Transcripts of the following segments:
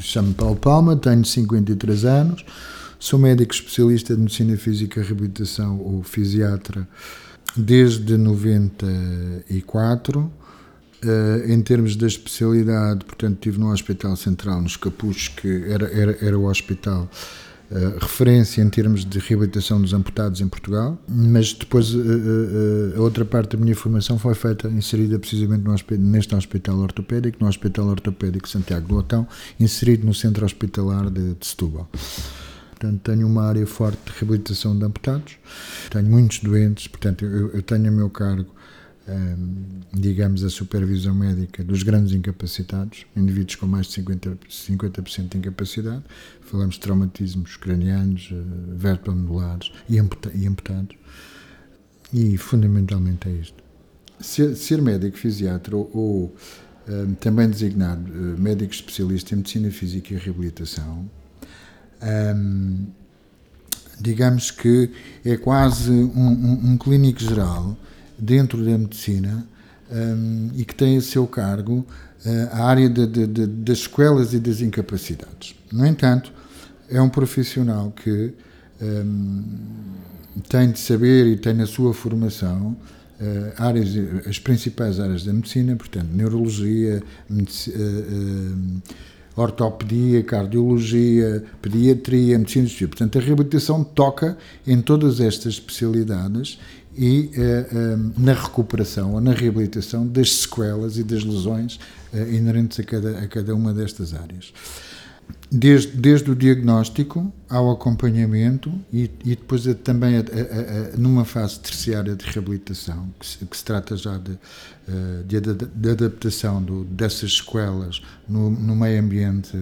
chamo-me Paulo Palma, tenho 53 anos, sou médico especialista de Medicina Física e Reabilitação ou fisiatra desde 94. Uh, em termos da especialidade, portanto, estive no Hospital Central, nos Capuchos, que era, era, era o hospital uh, referência em termos de reabilitação dos amputados em Portugal, mas depois uh, a outra parte da minha formação foi feita, inserida precisamente neste Hospital Ortopédico, no Hospital Ortopédico Santiago do Otão, inserido no Centro Hospitalar de, de Setúbal. Portanto, tenho uma área forte de reabilitação de amputados, tenho muitos doentes, portanto, eu, eu tenho a meu cargo digamos, a supervisão médica dos grandes incapacitados, indivíduos com mais de 50%, 50 de incapacidade. Falamos de traumatismos cranianos, uh, vertebromusculares e, e amputados. E, fundamentalmente, é isto. Ser, ser médico fisiatra ou, ou um, também designado uh, médico especialista em medicina física e reabilitação, um, digamos que é quase um, um clínico geral dentro da medicina um, e que tem a seu cargo uh, a área de, de, de, das sequelas e das incapacidades. No entanto, é um profissional que um, tem de saber e tem na sua formação uh, áreas, as principais áreas da medicina, portanto, neurologia, uh, ortopedia, cardiologia, pediatria, medicina de Portanto, a reabilitação toca em todas estas especialidades e uh, eh, um, eh, na recuperação ou na reabilitação das sequelas e das lesões uh, inerentes a cada, a cada uma destas áreas. Desde, desde o diagnóstico ao acompanhamento e, e depois a, também a, a, numa fase terciária de reabilitação, que se, que se trata já de, de, de adaptação do, dessas sequelas no, no meio ambiente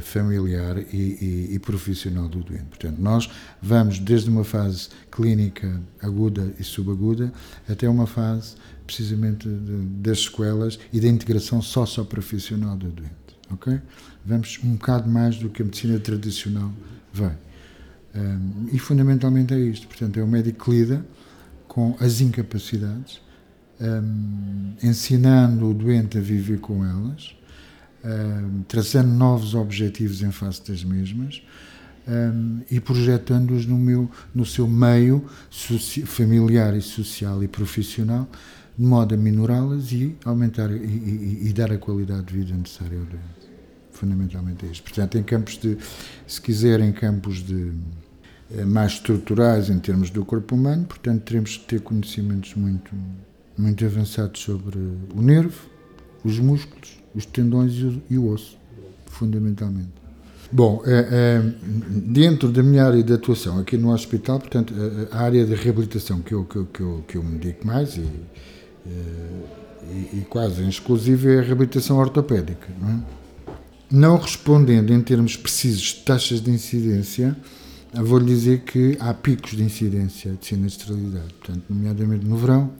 familiar e, e, e profissional do doente. Portanto, nós vamos desde uma fase clínica aguda e subaguda, até uma fase precisamente das sequelas e da integração socioprofissional do doente. Ok? Vamos um bocado mais do que a medicina tradicional vai. Um, e fundamentalmente é isto. Portanto, é o médico que lida com as incapacidades, um, ensinando o doente a viver com elas, um, traçando novos objetivos em face das mesmas e projetando-os no, no seu meio familiar e social e profissional, de modo a minorá-las e aumentar e, e, e, dar a qualidade de vida necessária ao doente. Fundamentalmente é isto. Portanto, em campos de, se quiserem, campos de eh, mais estruturais em termos do corpo humano, portanto, teremos que ter conhecimentos muito, muito avançados sobre o nervo, os músculos, os tendões e o, e o osso, fundamentalmente. Bom, é, é, dentro da minha área de atuação aqui no hospital, portanto, a, área de reabilitação que, eu, que, eu, que eu me dedico mais e, e, e quase em exclusivo é a reabilitação ortopédica. Não, é? não respondendo em termos precisos de taxas de incidência, vou-lhe dizer que há picos de incidência de sinistralidade, portanto, nomeadamente no verão,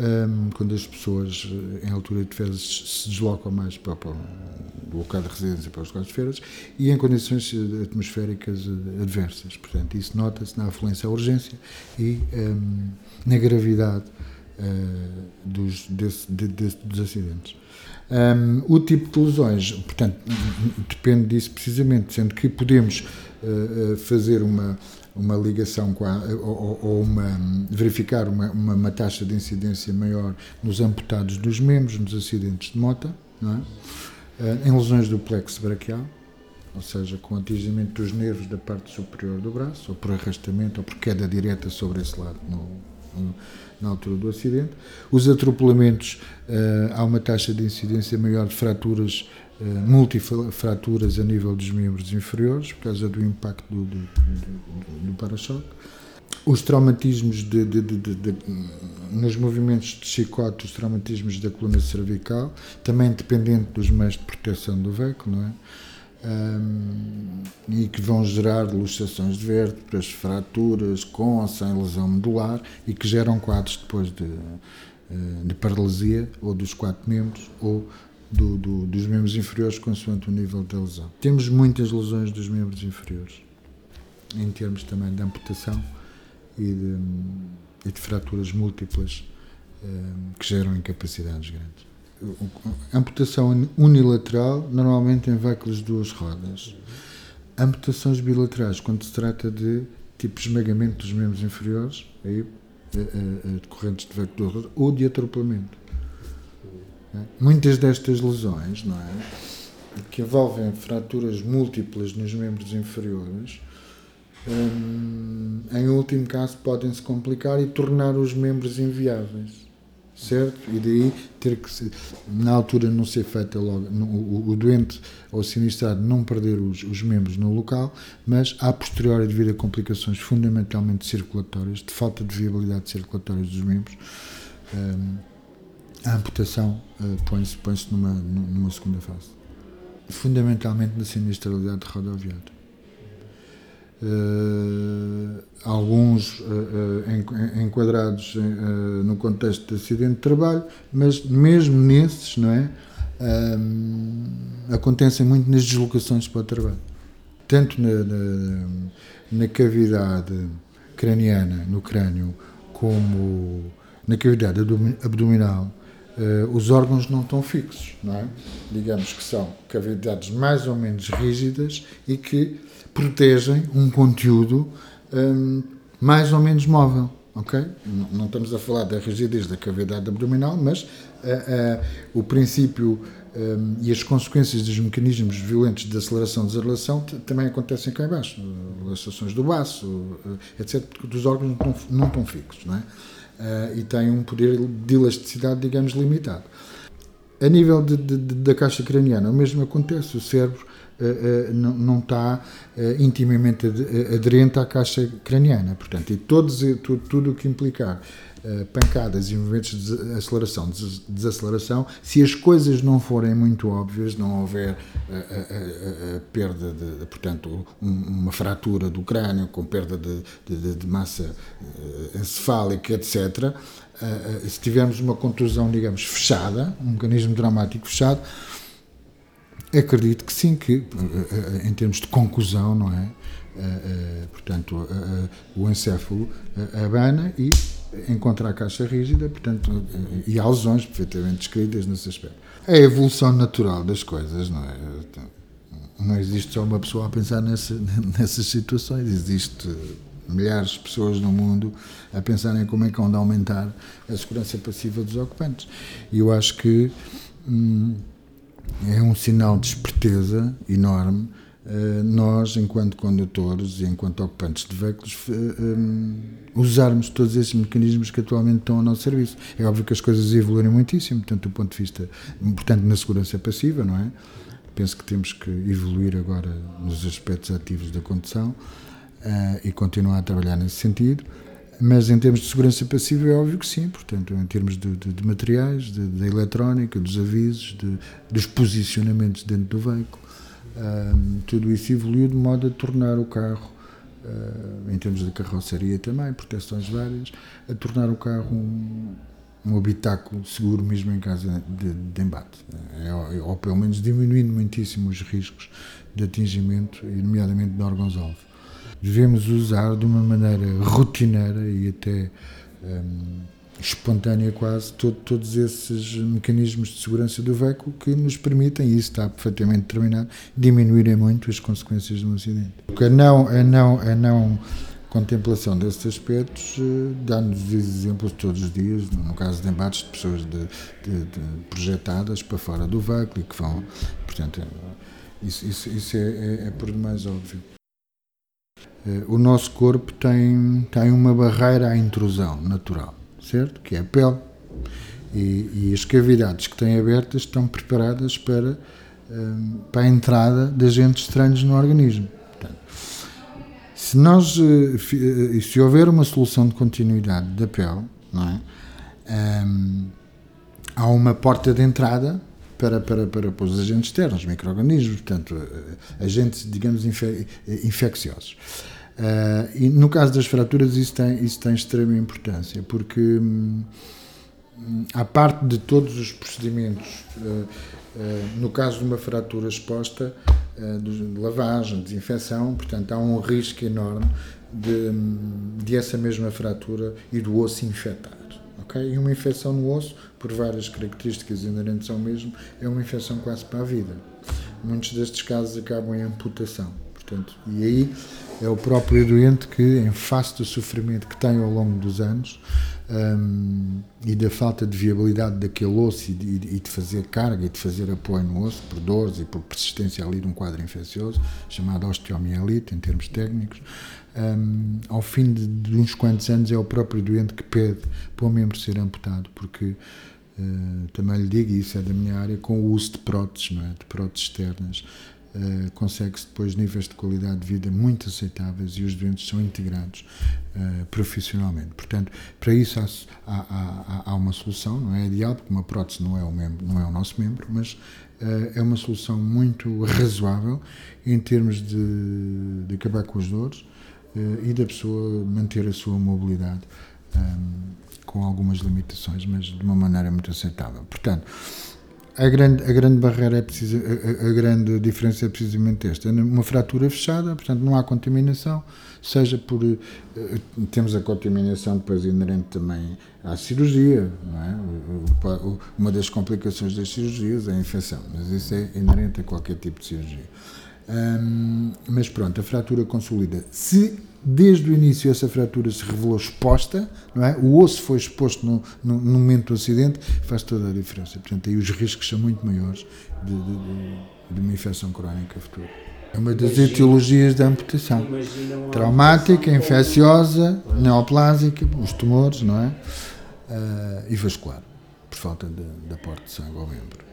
um, quando as pessoas eh, em altura de férias se deslocam mais para, o local de residência para os locais de férias e em condições eh, atmosféricas eh, adversas. Portanto, isso nota-se na afluência à urgência e um, na gravidade uh, dos, desse, de, dos acidentes. Um, o tipo de lesões, portanto, depende disso precisamente, sendo que podemos uh, fazer uma uma ligação com a, ou, ou uma, verificar uma, uma, uma, taxa de incidência maior nos amputados dos membros, nos acidentes de moto, é? em lesões do plexo braquial, ou seja, com atingimento dos nervos da parte superior do braço, ou por arrastamento, ou por queda direta sobre esse lado, no, na altura do acidente. Os atropelamentos, uh, há uma taxa de incidência maior de fraturas eh, multifraturas a nível dos membros inferiores, por causa do impacto do, do, do, do para-choque. Os traumatismos de, de, de, nos movimentos de chicote, os traumatismos da coluna cervical, também dependente dos meios de proteção do veículo, não é? Um, e que vão gerar luxações de vértebras, fraturas com ou sem lesão medular e que geram quadros depois de, eh, de paralisia ou dos quatro membros ou do, do, dos membros inferiores consoante o nível da lesão. Temos muitas lesões dos membros inferiores, em termos também de amputação e de, e de fraturas múltiplas um, que geram incapacidades grandes. Amputação unilateral, normalmente em veículos de duas rodas. Amputações bilaterais, quando se trata de tipo esmagamento dos membros inferiores, aí, decorrentes de veículo de duas rodas, ou de atropelamento. Muitas destas lesões, não é? Que envolvem fraturas múltiplas nos membros inferiores, hum, em último caso, podem se complicar e tornar os membros inviáveis certo? E daí ter que, na altura, não ser feita logo, o, doente ou sinistrado não perder os, os, membros no local, mas a posteriori, devido a complicações fundamentalmente circulatórias, de falta de viabilidade circulatória dos membros, um, a amputação uh, põe-se põe numa, numa segunda fase. Fundamentalmente na sinistralidade rodoviária. Uh, alguns uh, enquadrados no contexto de acidente de trabalho, mas mesmo nesses, não é? acontecem muito nas deslocações para o trabalho. Tanto na, na, na cavidade craniana, no crânio, como na cavidade abdominal, Uh, os órgãos não estão fixos, não é? Digamos que são cavidades mais ou menos rígidas e que protegem um conteúdo um, mais ou menos móvel, ok? Não, não, estamos a falar da rigidez da cavidade abdominal, mas uh, uh, o princípio um, e as consequências dos mecanismos violentos de aceleração e desaceleração também acontecem cá embaixo, relações do baço, etc., porque os órgãos não não estão fixos, não é? Uh, e tem um poder de elasticidade, digamos, limitado. A nível de, de, de, da caixa craniana, o mesmo acontece. O cérebro não, não, está intimamente aderente à caixa craniana. Portanto, e todos, tudo, tudo o que implicar eh, pancadas e movimentos de aceleração, de desaceleração, se as coisas não forem muito óbvias, não houver perda de, portanto, uma fratura do crânio com perda de, de, de massa eh, encefálica, etc., eh, se tivermos uma contusão, digamos, fechada, um mecanismo traumático fechado, acredito que sim, que em termos de conclusão, não é? portanto, o encéfalo abana e encontra a caixa rígida, portanto, e há lesões perfeitamente descritas nesse aspecto. É a evolução natural das coisas, não é? Não existe só uma pessoa a pensar nessa, nessas situações, existe milhares de pessoas no mundo a pensarem como é que vão de aumentar a segurança passiva dos ocupantes. E eu acho que hum, é um sinal de esperteza enorme eh, nós, enquanto condutores e enquanto ocupantes de veículos, um, eh, usarmos todos esses mecanismos que atualmente estão ao nosso serviço. É óbvio que as coisas evoluem muitíssimo, tanto do ponto de vista, portanto, na segurança passiva, não é? Penso que temos que evoluir agora nos aspectos ativos da condução e continuar a trabalhar nesse sentido. Mas em termos de segurança passiva é óbvio que sim, portanto, em termos de, de, de materiais, da eletrónica, dos avisos, de, dos posicionamentos dentro do veículo, tudo isso evoluiu de modo a tornar o carro, uh, em termos de carroceria também, proteções várias, a tornar o carro um, um habitáculo seguro mesmo em caso de, de embate. É, ou, ou pelo menos diminuindo muitíssimo os riscos de atingimento, nomeadamente de órgãos-alvo. Devemos usar de uma maneira rotineira e até um, espontânea quase todo, todos esses mecanismos de segurança do veículo que nos permitem, e isso está perfeitamente determinado, diminuírem muito as consequências de um acidente. A não, a não, a não contemplação desses aspectos eh, dá-nos exemplos todos os dias, no caso de embates de pessoas de, de, de projetadas para fora do veículo e que vão, portanto, isso, isso, isso é, é, é por demais óbvio. Eh, o nosso corpo tem, tem uma barreira à intrusão natural certo? Que é a pele. E, e as cavidades que têm abertas estão preparadas para, um, para a entrada de agentes estranhos no organismo. Portanto, se nós eh, eh, se houver uma solução de continuidade da pele, não é? Um, há uma porta de entrada para, para, para, para os agentes externos, micro-organismos, portanto, agentes, digamos, infe, infecciosos. Uh, e no caso das fraturas isso tem, isso tem extrema importância, porque hum, à parte de todos os procedimentos, uh, uh, no caso de uma fratura exposta, de lavagem, desinfecção, portanto há um risco enorme de, hum, de essa mesma fratura e do osso infectar. ok? E uma infecção no osso, por várias características inerentes ao mesmo, é uma infecção quase para a vida. Muitos destes casos acabam em amputação. Portanto, e aí é o próprio doente que, em face do sofrimento que tem ao longo dos anos um, e da falta de viabilidade daquele osso e de, e de, fazer carga e de fazer apoio no osso, por dores e por persistência ali de um quadro infeccioso, chamado osteomielite, em termos técnicos, um, ao fim de, de, uns quantos anos é o próprio doente que pede para o membro ser amputado, porque uh, também lhe digo, e isso é da minha área, com o uso de próteses, não é? de próteses externas, Uh, consegue-se depois níveis de qualidade de vida muito aceitáveis e os doentes são integrados uh, profissionalmente. Portanto, para isso há, há, há, uma solução, não é ideal, porque uma prótese não é o, membro, não é o nosso membro, mas uh, é uma solução muito razoável em termos de, de acabar com as dores e da pessoa manter a sua mobilidade um, com algumas limitações, mas de uma maneira muito aceitável. Portanto, a grande, a grande barreira é a, a, grande diferença é precisamente esta. É uma fratura fechada, portanto não há contaminação, seja por. Uh, temos a contaminação depois inerente também à cirurgia, é? Uma das complicações das cirurgias é a infecção, mas isso é inerente a qualquer tipo de cirurgia. Um, mas pronto, a fratura consolida. Se desde o início essa fratura se revelou exposta, não é? o osso foi exposto no, no, no momento do acidente, faz toda a diferença. Portanto, aí os riscos são muito maiores de, de, de uma infecção crónica futura. É uma das imagina, etiologias da amputação. Traumática, infecciosa, neoplásica, os tumores, não é? Uh, e vascular, por falta de, aporte de sangue ao membro.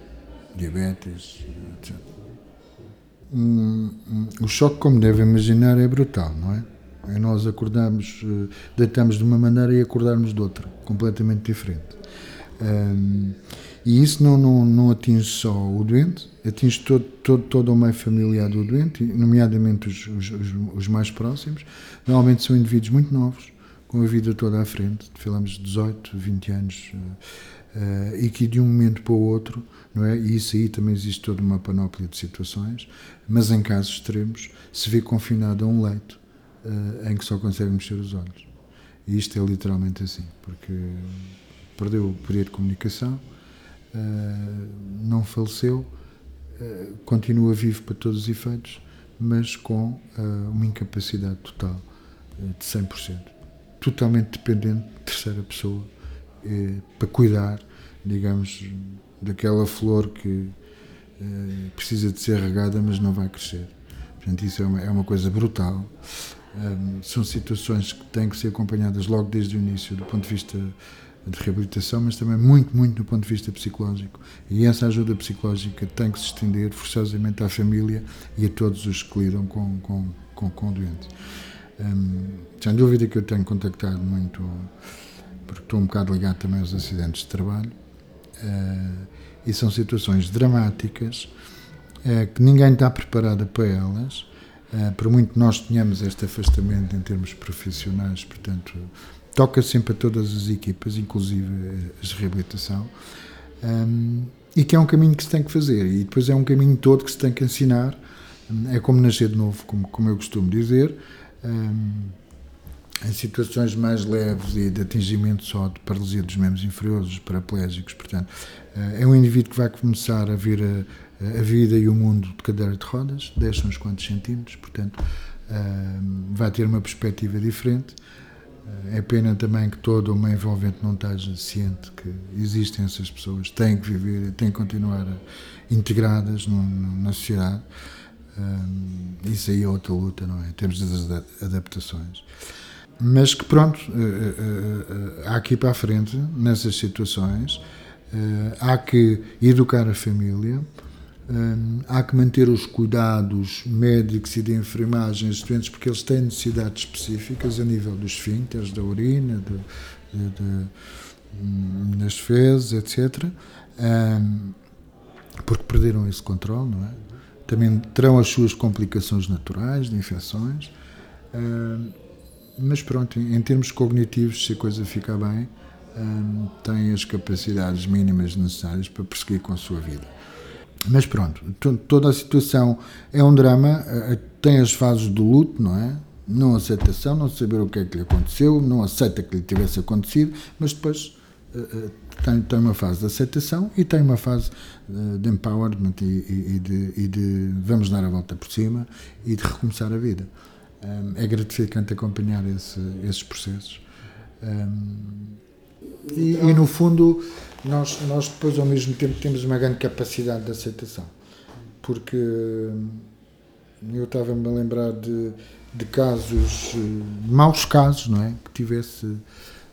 Diabetes, etc o choque, como deve imaginar, é brutal, não é? Nós acordamos, eh, deitamos de uma maneira e acordarmos de outra, completamente diferente. Um, e isso não, não, não atinge só o doente, atinge todo, todo, todo o meio familiar do doente, nomeadamente os, os, os, mais próximos. Normalmente são indivíduos muito novos, com a vida toda à frente, falamos de 18, 20 anos, uh, e que de um momento para o outro não é? E isso aí também existe toda uma panóplia de situações, mas em casos extremos se vê confinado a um leito em que só consegue mexer os olhos. E isto é literalmente assim, porque perdeu o poder de comunicação, uh, não faleceu, uh, continua vivo para todos os efeitos, mas com uma incapacidade total de 100%. Totalmente dependente de terceira pessoa para cuidar, digamos, daquela flor que precisa de ser regada, mas não vai crescer. Portanto, isso é uma, é uma coisa brutal. São situações que têm que ser acompanhadas logo desde o início, do ponto de vista de reabilitação, mas também muito, muito do ponto de vista psicológico. E essa ajuda psicológica tem que se estender forçosamente à família e a todos os que lidam com, com, com, com doentes. Um, sem dúvida que eu tenho contactado muito, porque estou um bocado ligado também aos acidentes de trabalho, Uh, e são situações dramáticas uh, que ninguém está preparado para elas. Uh, por muito nós tenhamos este afastamento em termos profissionais, portanto, toca sempre a todas as equipas, inclusive as de reabilitação, um, e que é um caminho que se tem que fazer. E depois é um caminho todo que se tem que ensinar. É como nascer de novo, como, como eu costumo dizer. Um, em situações mais leves e de atingimento só de paralisia dos membros inferiores, os paraplégicos, portanto, eh, é um indivíduo que vai começar a ver a, a vida e o mundo de cadeira de rodas, deixa uns quantos centímetros, portanto, vai ter uma perspectiva diferente. Eh, é pena também que todo o envolvente não esteja ciente que existem essas pessoas, têm que viver, têm que continuar integradas no, no, na sociedade. isso aí é outra luta, não é? Temos as adaptações mas que pronto, eh, eh, há ir para a frente nessas situações, há que educar a família, há que manter os cuidados médicos e de enfermagem existentes, porque eles têm necessidades específicas a nível dos esfíncteres, da urina, de, de, de, hum, das fezes, etc. porque perderam esse controle, não é? Também terão as suas complicações naturais de infecções mas pronto, em termos cognitivos, se a coisa fica bem, tem as capacidades mínimas necessárias para prosseguir com a sua vida. Mas pronto, toda a situação é um drama, eh, tem as fases do luto, não é? Não aceitação, não saber o que é que lhe aconteceu, não aceita que lhe tivesse acontecido, mas depois tem, tem uma fase de aceitação e tem uma fase de empowerment e, e, de, e de vamos dar a volta por cima e de recomeçar a vida. É gratificante acompanhar esse, esses processos. E, e, no fundo, nós, nós depois, ao mesmo tempo, temos uma grande capacidade de aceitação. Porque eu estava-me a lembrar de, de casos, maus casos, não é? Que tivesse,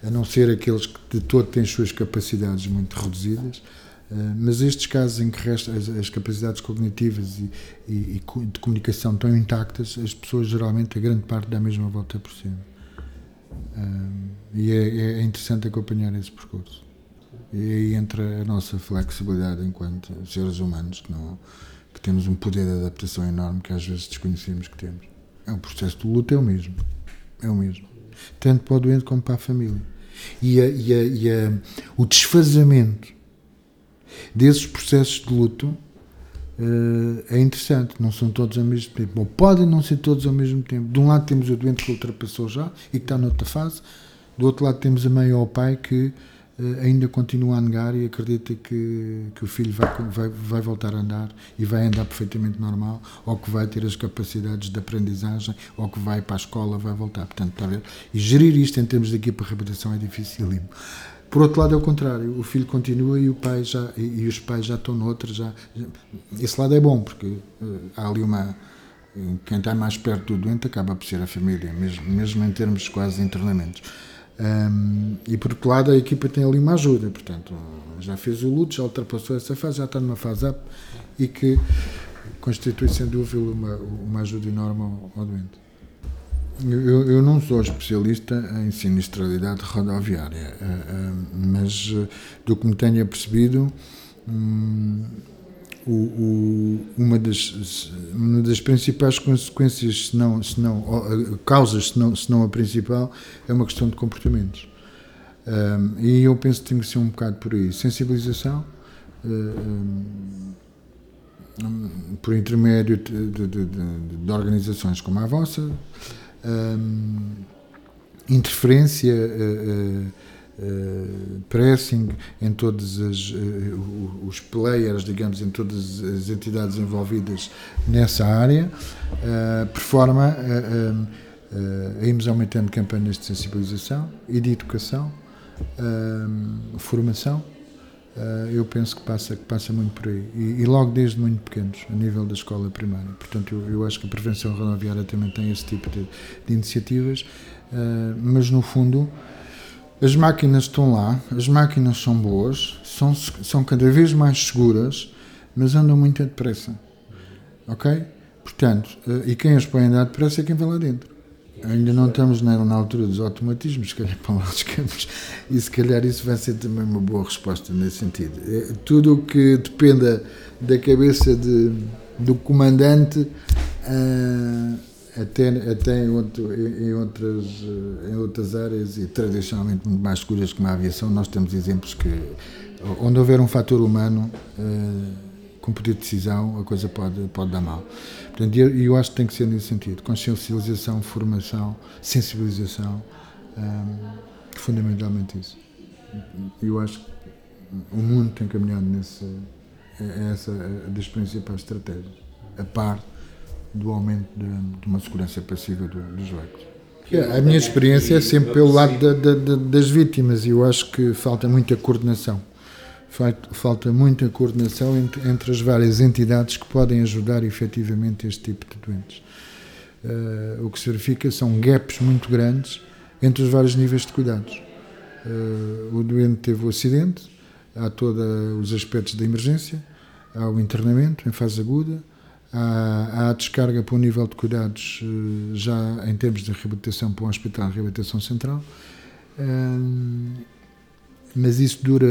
a não ser aqueles que de todo têm as suas capacidades muito reduzidas, mas estes casos em que resta, as, as capacidades cognitivas e, e, e, de comunicação estão intactas, as pessoas geralmente, a grande parte, dá a mesma volta por cima. E é, é, interessante acompanhar esse percurso. E aí entra a nossa flexibilidade enquanto seres humanos, que, não, que temos um poder de adaptação enorme que às vezes desconhecemos que temos. É um processo de luta, é o mesmo. É o mesmo. Tanto para o doente como para a família. E, a, e, a, e a, o desfazamento desses processos de luto é interessante, não são todos ao mesmo tempo. Ou podem não ser todos ao mesmo tempo. De um lado temos o doente que ultrapassou já e que está noutra fase, do outro lado temos a mãe ou o pai que uh, ainda continua a negar e acredita que, que o filho vai, vai, vai voltar a andar e vai andar perfeitamente normal, ou que vai ter as capacidades de aprendizagem, ou que vai para a escola, vai voltar. Portanto, está a ver? E gerir isto em termos de equipa de reabilitação é dificílimo. Por outro lado é o contrário, o filho continua e o pai já e, os pais já estão noutra já, já, esse lado é bom porque uh, há ali uma quem está mais perto do doente acaba por ser a família, mesmo, mesmo em termos quase de internamentos. Um, e por outro lado a equipa tem ali uma ajuda, portanto já fez o luto, já ultrapassou essa fase, já está numa fase up e que constitui sem dúvida uma, uma ajuda enorme ao, ao doente. Eu, eu, não sou especialista em sinistralidade rodoviária, eh, eh, mas eh, do que me tenho apercebido, hum, uma, das, uma das principais consequências, se não, se não causas, se não, se não a principal, é uma questão de comportamentos. Um, e eu penso que tem que ser um bocado por aí. Sensibilização, um, por intermédio de, de, de, de, organizações como a vossa, interferência, uh, uh, pressing em todos as, os players, digamos, em todas as entidades envolvidas nessa área, por forma a, a irmos aumentando campanhas de sensibilização e de educação, formação. Uh, eu penso que passa, que passa muito por aí. E, e, logo desde muito pequenos, a nível da escola primária. Portanto, eu, eu acho que a prevenção rodoviária também tem esse tipo de, de iniciativas, uh, mas no fundo. As máquinas estão lá, as máquinas são boas, são, são cada vez mais seguras, mas andam muito depressa. Ok? Portanto, uh, e quem as põe a andar depressa é quem vai lá dentro. Ainda não estamos na, na altura dos automatismos, se calhar para lá chegamos, e se calhar isso vai ser também uma boa resposta nesse sentido. É, tudo o que dependa da cabeça de, do comandante, uh, até, até em, outro, em, outras, eh, em outras áreas e tradicionalmente muito mais seguras como a aviação, nós temos exemplos que, onde houver um fator humano. Uh, com poder de decisão, a coisa pode, pode dar mal. Portanto, eu, eu acho que tem que ser nesse sentido: consciencialização, formação, sensibilização, hum, fundamentalmente isso. Eu acho que o mundo tem caminhado nesse, é, é essa é das principais estratégias, a par do aumento de, de uma segurança passiva do, dos veículos. A minha experiência é sempre pelo lado da, da, das vítimas e eu acho que falta muita coordenação falta muita coordenação entre, entre, as várias entidades que podem ajudar efetivamente este tipo de doentes. Uh, o que se verifica são gaps muito grandes entre os vários níveis de cuidados. Uh, o doente teve o acidente, há todos os aspectos da emergência, há o internamento em fase aguda, há, há a descarga para o nível de cuidados uh, já em termos de reabilitação para um hospital de reabilitação central mas isso dura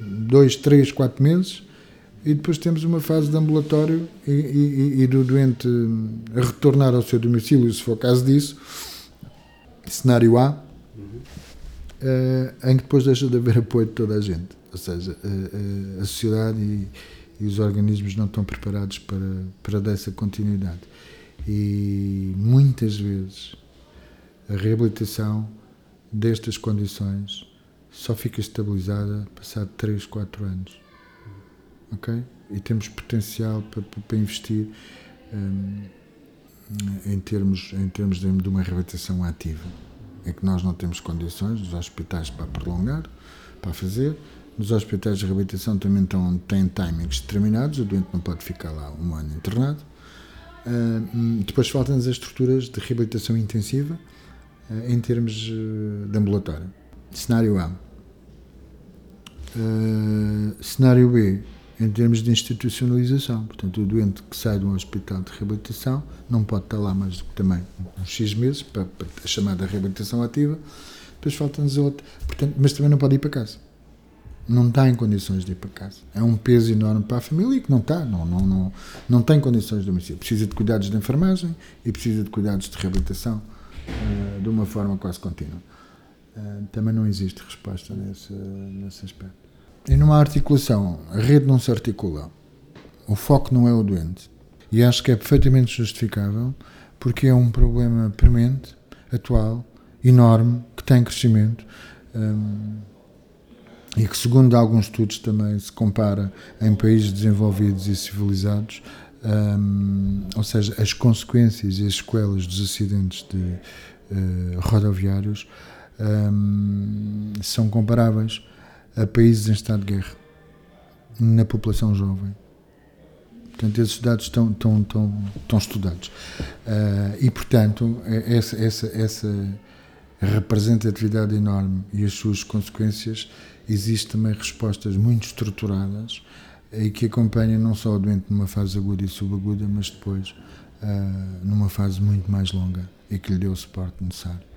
dois, três, quatro meses e depois temos uma fase de ambulatório e, e, e do doente retornar ao seu domicílio, se for caso disso, cenário A, uh, em que depois deixa de haver apoio de toda a gente. Ou seja, uh, uh, a sociedade e, e, os organismos não estão preparados para, para dessa continuidade. E muitas vezes a reabilitação destas condições só fica estabilizada passado 3, 4 anos. Ok? E temos potencial para, para investir um, em termos, em termos de, de uma reabilitação ativa. É que nós não temos condições nos hospitais para prolongar, para fazer. Nos hospitais de reabilitação também estão, têm timings determinados, o doente não pode ficar lá um ano internado. Uh, depois faltam-nos as estruturas de reabilitação intensiva uh, em termos de ambulatório. Cenário A. Uh, cenário B, em termos de institucionalização. Portanto, o doente que sai de um hospital de reabilitação não pode estar lá mais do que também uns X meses para, para a chamada reabilitação ativa. Depois falta-nos outra. Portanto, mas também não pode ir para casa. Não está em condições de ir para casa. É um peso enorme para a família e que não está, não, não, não, não tem condições de domicílio. Precisa de cuidados de enfermagem e precisa de cuidados de reabilitação uh, de uma forma quase contínua. Uh, também não existe resposta nesse, nesse aspecto. E numa articulação, a rede não se articula. O foco não é o doente. E acho que é perfeitamente justificável, porque é um problema premente, atual, enorme, que tem crescimento. Um, e que, segundo alguns estudos, também se compara em países desenvolvidos e civilizados, um, ou seja, as consequências e as sequelas dos acidentes de, uh, rodoviários um, são comparáveis a países em estado de guerra, na população jovem. Portanto, esses dados estão, estão, estão, estão estudados. Uh, e, portanto, é, essa, essa, essa representatividade enorme e as suas consequências, existem também respostas muito estruturadas e que acompanham não só o doente numa fase aguda e subaguda, mas depois uh, numa fase muito mais longa e que lhe dê o suporte necessário.